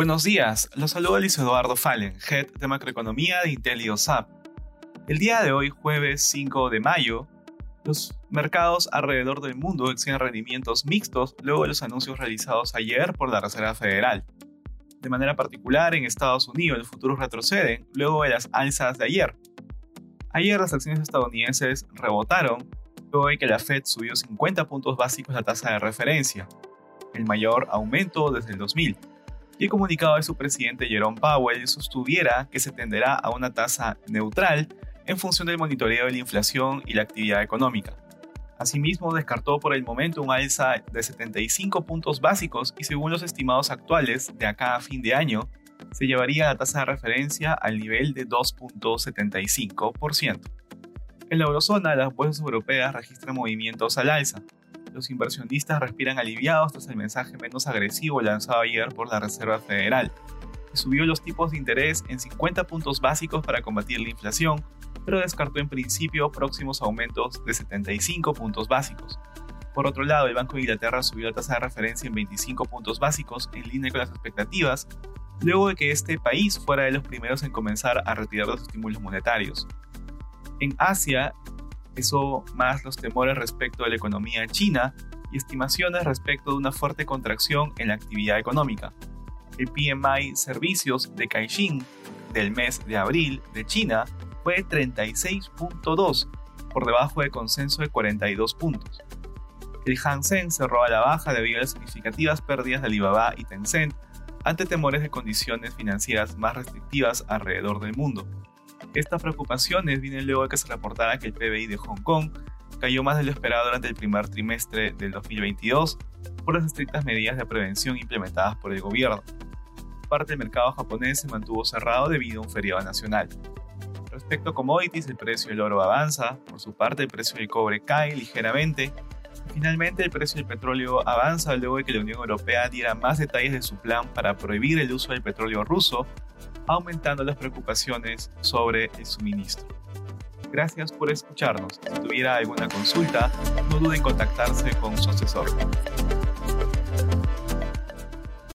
Buenos días, los saluda Luis Eduardo Fallen, Head de Macroeconomía de IntelioSAP. El día de hoy, jueves 5 de mayo, los mercados alrededor del mundo exigen rendimientos mixtos luego de los anuncios realizados ayer por la Reserva Federal. De manera particular, en Estados Unidos los futuros retroceden luego de las alzas de ayer. Ayer las acciones estadounidenses rebotaron luego de que la Fed subió 50 puntos básicos la tasa de referencia, el mayor aumento desde el 2000 y el comunicado de su presidente Jerome Powell sostuviera que se tenderá a una tasa neutral en función del monitoreo de la inflación y la actividad económica. Asimismo, descartó por el momento un alza de 75 puntos básicos y según los estimados actuales, de acá a fin de año, se llevaría la tasa de referencia al nivel de 2.75%. En la eurozona, las bolsas europeas registran movimientos al alza, los inversionistas respiran aliviados tras el mensaje menos agresivo lanzado ayer por la Reserva Federal, que subió los tipos de interés en 50 puntos básicos para combatir la inflación, pero descartó en principio próximos aumentos de 75 puntos básicos. Por otro lado, el Banco de Inglaterra subió la tasa de referencia en 25 puntos básicos en línea con las expectativas, luego de que este país fuera de los primeros en comenzar a retirar los estímulos monetarios. En Asia, eso más los temores respecto de la economía china y estimaciones respecto de una fuerte contracción en la actividad económica. El PMI Servicios de Caixin del mes de abril de China fue 36.2, por debajo del consenso de 42 puntos. El Hansen cerró a la baja debido a las significativas pérdidas de Alibaba y Tencent ante temores de condiciones financieras más restrictivas alrededor del mundo. Estas preocupaciones vienen luego de que se reportara que el PBI de Hong Kong cayó más de lo esperado durante el primer trimestre del 2022 por las estrictas medidas de prevención implementadas por el gobierno. Parte del mercado japonés se mantuvo cerrado debido a un feriado nacional. Respecto a commodities, el precio del oro avanza, por su parte el precio del cobre cae ligeramente finalmente el precio del petróleo avanza luego de que la Unión Europea diera más detalles de su plan para prohibir el uso del petróleo ruso aumentando las preocupaciones sobre el suministro. Gracias por escucharnos. Si tuviera alguna consulta, no duden en contactarse con su asesor.